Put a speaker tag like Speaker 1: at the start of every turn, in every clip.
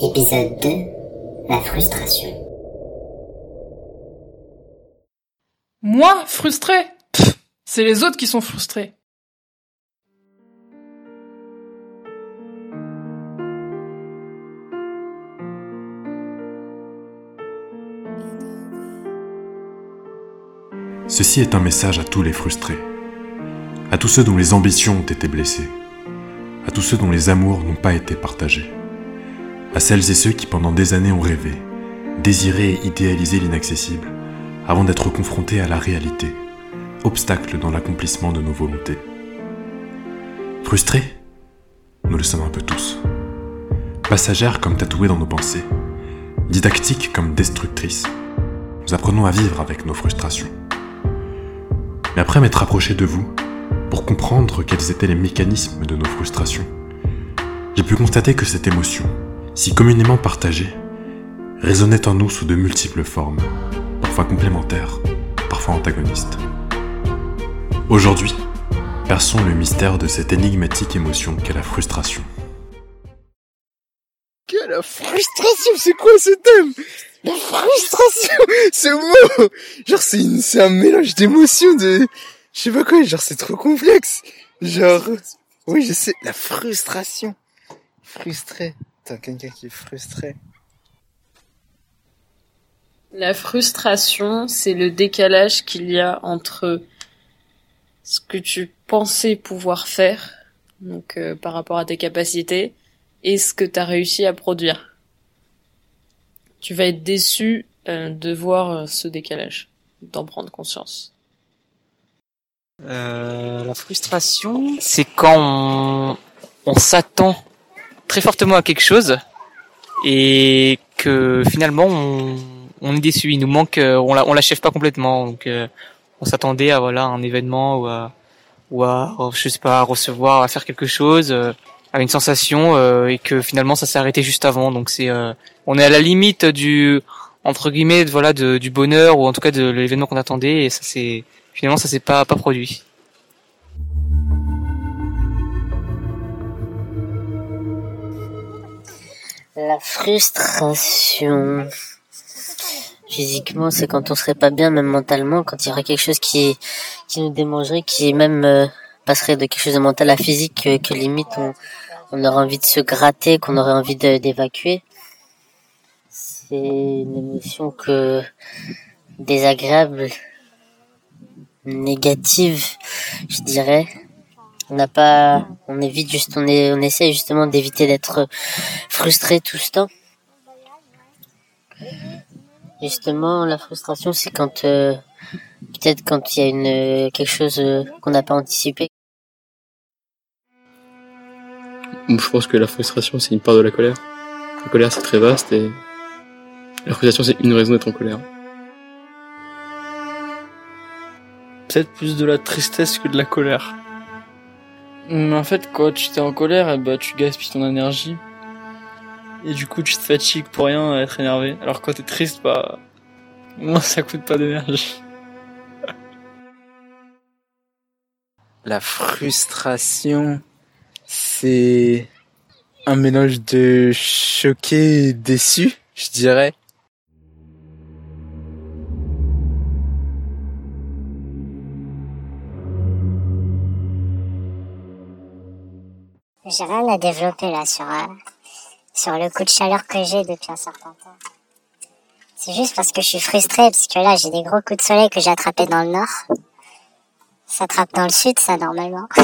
Speaker 1: Épisode 2 La frustration.
Speaker 2: Moi, frustré C'est les autres qui sont frustrés.
Speaker 3: Ceci est un message à tous les frustrés, à tous ceux dont les ambitions ont été blessées, tous ceux dont les amours n'ont pas été partagés, à celles et ceux qui pendant des années ont rêvé, désiré et idéalisé l'inaccessible, avant d'être confrontés à la réalité, obstacle dans l'accomplissement de nos volontés. Frustrés Nous le sommes un peu tous. Passagères comme tatouées dans nos pensées, didactiques comme destructrices, nous apprenons à vivre avec nos frustrations. Mais après m'être approché de vous, pour comprendre quels étaient les mécanismes de nos frustrations, j'ai pu constater que cette émotion, si communément partagée, résonnait en nous sous de multiples formes, parfois complémentaires, parfois antagonistes. Aujourd'hui, perçons le mystère de cette énigmatique émotion qu'est la frustration.
Speaker 4: Que la frustration, c'est quoi ce thème? La frustration, ce mot Genre c'est un mélange d'émotions de, je sais pas quoi, genre c'est trop complexe. Genre, oui je sais, la frustration. Frustré. T'as quelqu'un qui est frustré.
Speaker 5: La frustration, c'est le décalage qu'il y a entre ce que tu pensais pouvoir faire, donc euh, par rapport à tes capacités, et ce que tu as réussi à produire. Tu vas être déçu euh, de voir euh, ce décalage, d'en prendre conscience.
Speaker 6: Euh, la frustration, c'est quand on, s'attend très fortement à quelque chose et que finalement on, est déçu. Il nous manque, euh, on la- on l'achève pas complètement. Donc euh, on s'attendait à voilà un événement ou à ou à euh, je sais pas à recevoir, à faire quelque chose, euh, à une sensation euh, et que finalement ça s'est arrêté juste avant. Donc c'est on est à la limite du entre guillemets voilà du bonheur ou en tout cas de l'événement qu'on attendait et ça c'est finalement ça s'est pas pas produit.
Speaker 1: La frustration. Physiquement, c'est quand on serait pas bien, même mentalement, quand il y aurait quelque chose qui, qui nous démangerait, qui même euh, passerait de quelque chose de mental à physique, que, que limite on, on aurait envie de se gratter, qu'on aurait envie d'évacuer. C'est une émotion que désagréable, négative, je dirais. On n'a pas, on évite juste, on essaie justement d'éviter d'être frustré tout ce temps. Justement, la frustration, c'est quand euh, peut-être quand il y a une quelque chose euh, qu'on n'a pas anticipé.
Speaker 7: Je pense que la frustration, c'est une part de la colère. La colère, c'est très vaste et la frustration, c'est une raison d'être en colère.
Speaker 8: Peut-être plus de la tristesse que de la colère. Mais en fait, quand tu t'es en colère, eh ben, tu gaspilles ton énergie. Et du coup, tu te fatigues pour rien à être énervé. Alors quand t'es triste, bah, non, ça coûte pas d'énergie.
Speaker 4: La frustration, c'est un mélange de choqué et déçu, je dirais.
Speaker 9: J'ai rien à développer là sur, euh, sur le coup de chaleur que j'ai depuis un certain temps. C'est juste parce que je suis frustrée, parce que là j'ai des gros coups de soleil que j'ai attrapés dans le nord. Ça attrape dans le sud, ça normalement.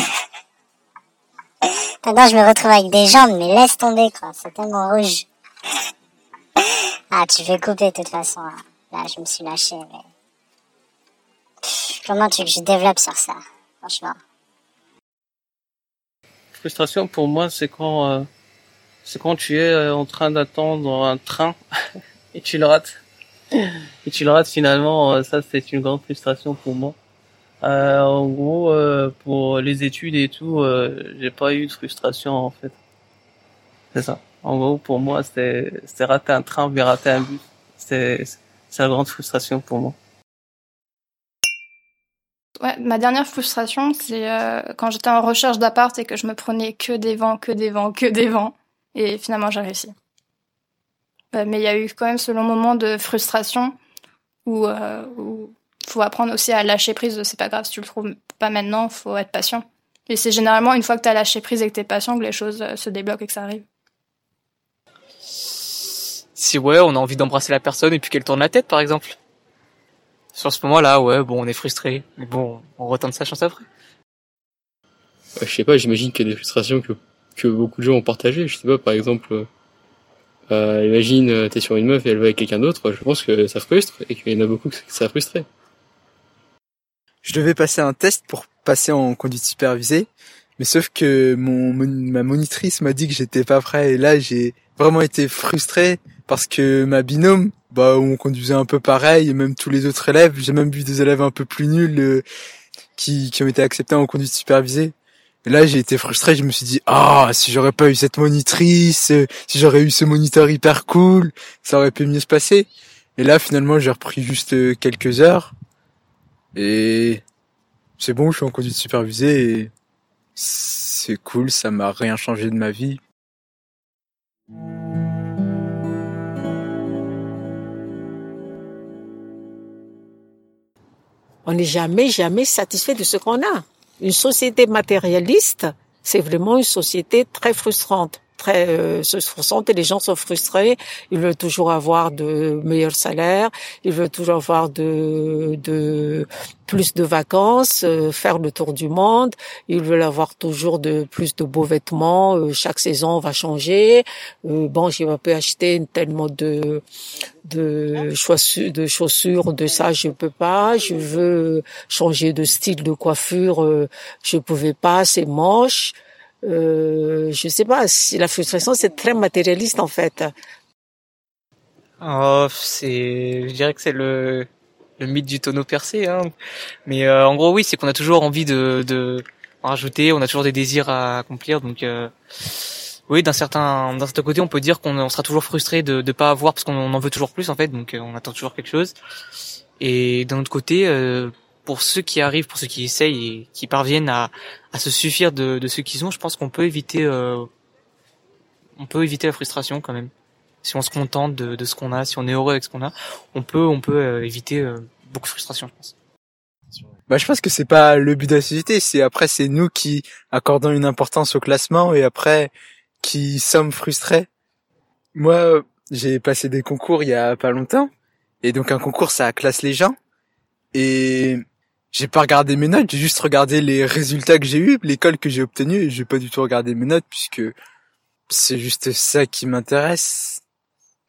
Speaker 9: Maintenant je me retrouve avec des jambes, mais laisse tomber quoi, c'est tellement rouge. Ah, tu veux couper de toute façon. Là, Là, je me suis lâché, mais... Comment tu veux que je développe sur ça, franchement?
Speaker 8: Frustration pour moi, c'est quand, euh, c'est quand tu es euh, en train d'attendre un train et tu le rates. Et tu le rates finalement, euh, ça c'est une grande frustration pour moi. Euh, en gros, euh, pour les études et tout, euh, j'ai pas eu de frustration en fait. C'est ça. En gros, pour moi, c'était, rater un train bien rater un bus. C'est la grande frustration pour moi.
Speaker 10: Ouais, ma dernière frustration, c'est euh, quand j'étais en recherche d'appart et que je me prenais que des vents, que des vents, que des vents. Et finalement, j'ai réussi. Euh, mais il y a eu quand même ce long moment de frustration où euh, où faut apprendre aussi à lâcher prise. C'est pas grave si tu le trouves pas maintenant, faut être patient. Et c'est généralement une fois que t'as lâché prise et que t'es patient que les choses euh, se débloquent et que ça arrive.
Speaker 6: Si ouais, on a envie d'embrasser la personne et puis qu'elle tourne la tête, par exemple. Sur ce moment-là, ouais, bon, on est frustré, mais bon, on retente sa chance après.
Speaker 7: Je sais pas, j'imagine qu'il y a des frustrations que, que beaucoup de gens ont partagées. Je sais pas, par exemple, euh, euh, imagine euh, t'es sur une meuf et elle va avec quelqu'un d'autre, je pense que ça frustre et qu'il y en a beaucoup que ça a frustré.
Speaker 4: Je devais passer un test pour passer en conduite supervisée, mais sauf que mon, ma monitrice m'a dit que j'étais pas prêt et là j'ai vraiment été frustré parce que ma binôme, bah on conduisait un peu pareil et même tous les autres élèves, j'ai même vu des élèves un peu plus nuls euh, qui, qui ont été acceptés en conduite supervisée. Et là j'ai été frustré, je me suis dit ah si j'aurais pas eu cette monitrice, euh, si j'aurais eu ce moniteur hyper cool, ça aurait pu mieux se passer. Et là finalement j'ai repris juste euh, quelques heures et c'est bon, je suis en conduite supervisée c'est cool, ça m'a rien changé de ma vie.
Speaker 11: On n'est jamais, jamais satisfait de ce qu'on a. Une société matérialiste, c'est vraiment une société très frustrante. Très euh, frustrante et les gens sont frustrés. Ils veulent toujours avoir de meilleurs salaires. Ils veulent toujours avoir de, de plus de vacances, euh, faire le tour du monde. Ils veulent avoir toujours de plus de beaux vêtements. Euh, chaque saison va changer. Euh, bon, je vais pas acheter tellement de de chaussures, de chaussures, de ça, je peux pas. Je veux changer de style de coiffure, euh, je pouvais pas, c'est moche. Euh, je sais pas, si la frustration c'est très matérialiste en fait.
Speaker 6: Oh, c'est, je dirais que c'est le, le mythe du tonneau percé, hein. Mais euh, en gros, oui, c'est qu'on a toujours envie de, de rajouter, on a toujours des désirs à accomplir, donc euh, oui, d'un certain, d'un certain côté, on peut dire qu'on on sera toujours frustré de ne pas avoir parce qu'on en veut toujours plus en fait, donc euh, on attend toujours quelque chose. Et d'un autre côté, euh, pour ceux qui arrivent, pour ceux qui essayent et qui parviennent à, à se suffire de, de ce qu'ils ont, je pense qu'on peut éviter, euh, on peut éviter la frustration quand même. Si on se contente de, de ce qu'on a, si on est heureux avec ce qu'on a, on peut, on peut euh, éviter euh, beaucoup de frustration, je pense.
Speaker 4: Bah, je pense que c'est pas le but de la société, c'est après c'est nous qui accordons une importance au classement et après qui sommes frustrés. Moi, j'ai passé des concours il y a pas longtemps et donc un concours ça classe les gens et j'ai pas regardé mes notes, j'ai juste regardé les résultats que j'ai eu, l'école que j'ai obtenue et j'ai pas du tout regardé mes notes puisque c'est juste ça qui m'intéresse.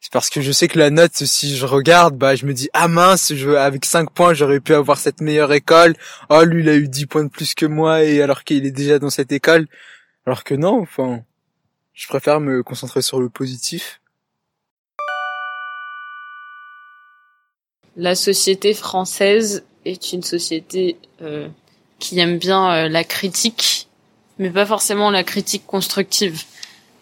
Speaker 4: C'est parce que je sais que la note, si je regarde, bah, je me dis, ah mince, je, avec 5 points, j'aurais pu avoir cette meilleure école. Oh, lui, il a eu 10 points de plus que moi, et alors qu'il est déjà dans cette école. Alors que non, enfin, je préfère me concentrer sur le positif.
Speaker 5: La société française est une société euh, qui aime bien euh, la critique, mais pas forcément la critique constructive.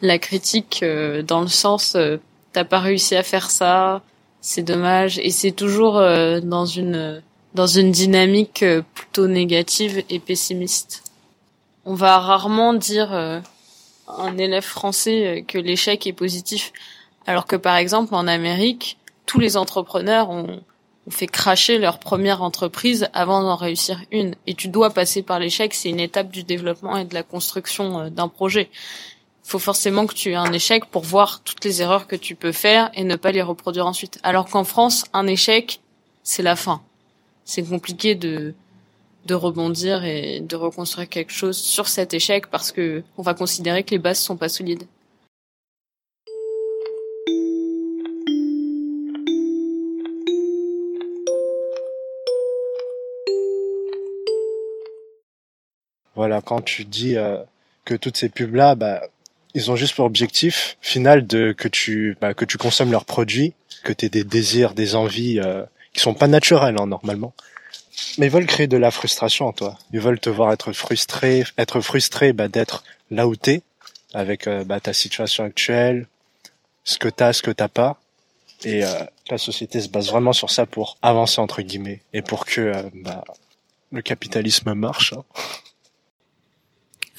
Speaker 5: La critique euh, dans le sens euh, t'as pas réussi à faire ça, c'est dommage, et c'est toujours euh, dans une dans une dynamique euh, plutôt négative et pessimiste. On va rarement dire à un élève français que l'échec est positif, alors que par exemple en Amérique, tous les entrepreneurs ont ont fait cracher leur première entreprise avant d'en réussir une. Et tu dois passer par l'échec, c'est une étape du développement et de la construction euh, d'un projet. Il faut forcément que tu aies un échec pour voir toutes les erreurs que tu peux faire et ne pas les reproduire ensuite. Alors qu'en France, un échec, c'est la fin. C'est compliqué de de rebondir et de reconstruire quelque chose sur cet échec parce que on va considérer que les bases sont pas solides.
Speaker 12: Voilà, quand tu dis euh, que toutes ces pubs-là, bah, ils ont juste pour objectif final de que tu bah, que tu consommes leurs produits, que tu aies des désirs, des envies euh, qui sont pas naturelles hein, normalement. Mais ils veulent créer de la frustration en toi. Ils veulent te voir être frustré, être frustré bah, d'être là où t'es, avec euh, bah, ta situation actuelle, ce que t'as, ce que t'as pas. Et euh, la société se base vraiment sur ça pour avancer entre guillemets et pour que euh, bah, le capitalisme marche. Hein.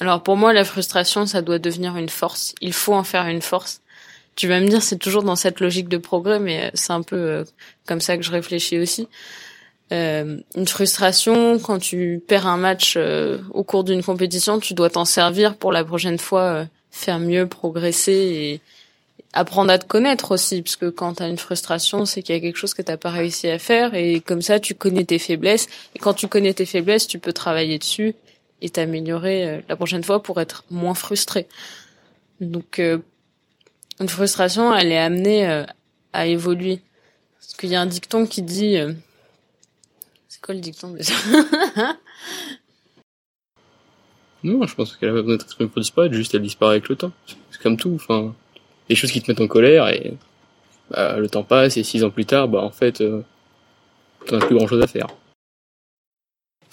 Speaker 5: Alors pour moi, la frustration, ça doit devenir une force. Il faut en faire une force. Tu vas me dire, c'est toujours dans cette logique de progrès, mais c'est un peu comme ça que je réfléchis aussi. Euh, une frustration quand tu perds un match euh, au cours d'une compétition, tu dois t'en servir pour la prochaine fois euh, faire mieux, progresser et apprendre à te connaître aussi, parce que quand t'as une frustration, c'est qu'il y a quelque chose que t'as pas réussi à faire et comme ça tu connais tes faiblesses et quand tu connais tes faiblesses, tu peux travailler dessus et t'améliorer la prochaine fois pour être moins frustré. Donc une frustration, elle est amenée à évoluer. Parce qu'il y a un dicton qui dit quoi le dicton déjà?
Speaker 7: Non, je pense qu'elle a pas besoin d'être pour disparaître, juste elle disparaît avec le temps. C'est comme tout, enfin, des choses qui te mettent en colère et bah, le temps passe et six ans plus tard, bah en fait, euh, t'en as plus grand chose à faire.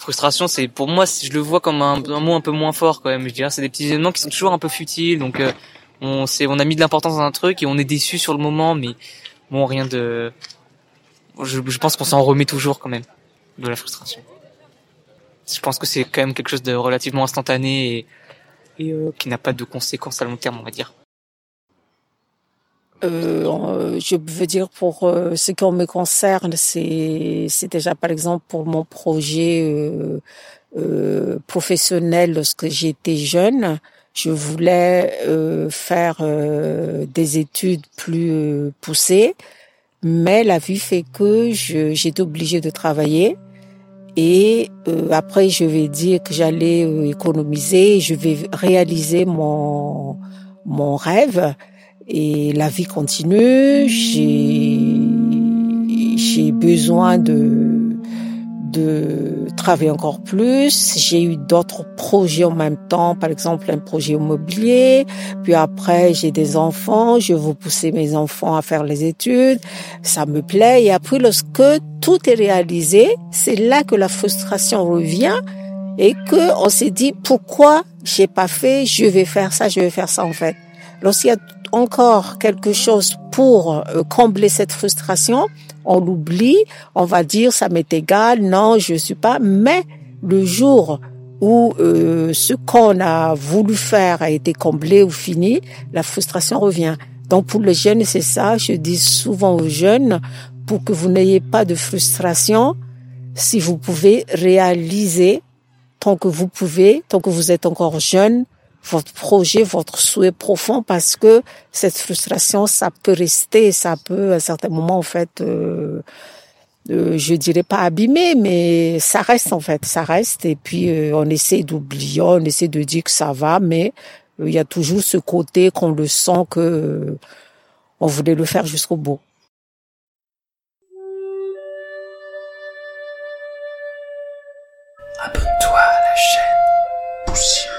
Speaker 6: Frustration, c'est pour moi, je le vois comme un, mot un peu moins fort quand même. Je dirais, c'est des petits événements qui sont toujours un peu futiles, donc euh, on, on a mis de l'importance dans un truc et on est déçu sur le moment, mais bon, rien de. Je, pense qu'on s'en remet toujours quand même de la frustration. Je pense que c'est quand même quelque chose de relativement instantané et, euh, qui n'a pas de conséquences à long terme, on va dire.
Speaker 11: Euh, je veux dire pour euh, ce qui me concerne, c'est c'est déjà par exemple pour mon projet euh, euh professionnel lorsque j'étais jeune, je voulais faire des études plus poussées, mais la vie fait que j'étais obligée de travailler et euh, après, je vais dire que j'allais euh, économiser, je vais réaliser mon, mon rêve. Et la vie continue. J'ai, besoin de, de travailler encore plus. J'ai eu d'autres projets en même temps, par exemple un projet immobilier. Puis après, j'ai des enfants, je veux pousser mes enfants à faire les études. Ça me plaît. Et après, lorsque tout est réalisé, c'est là que la frustration revient et que on s'est dit pourquoi j'ai pas fait, je vais faire ça, je vais faire ça en fait. Lorsqu'il y a encore quelque chose pour euh, combler cette frustration, on l'oublie, on va dire ça m'est égal, non, je suis pas. Mais le jour où euh, ce qu'on a voulu faire a été comblé ou fini, la frustration revient. Donc pour les jeunes, c'est ça. Je dis souvent aux jeunes, pour que vous n'ayez pas de frustration, si vous pouvez réaliser tant que vous pouvez, tant que vous êtes encore jeune, votre projet, votre souhait profond, parce que cette frustration, ça peut rester, ça peut à certains moments, en fait, euh, euh, je dirais pas abîmer, mais ça reste, en fait, ça reste. Et puis, euh, on essaie d'oublier, on essaie de dire que ça va, mais euh, il y a toujours ce côté qu'on le sent que euh, on voulait le faire jusqu'au bout. Abonne-toi à la chaîne Poussière.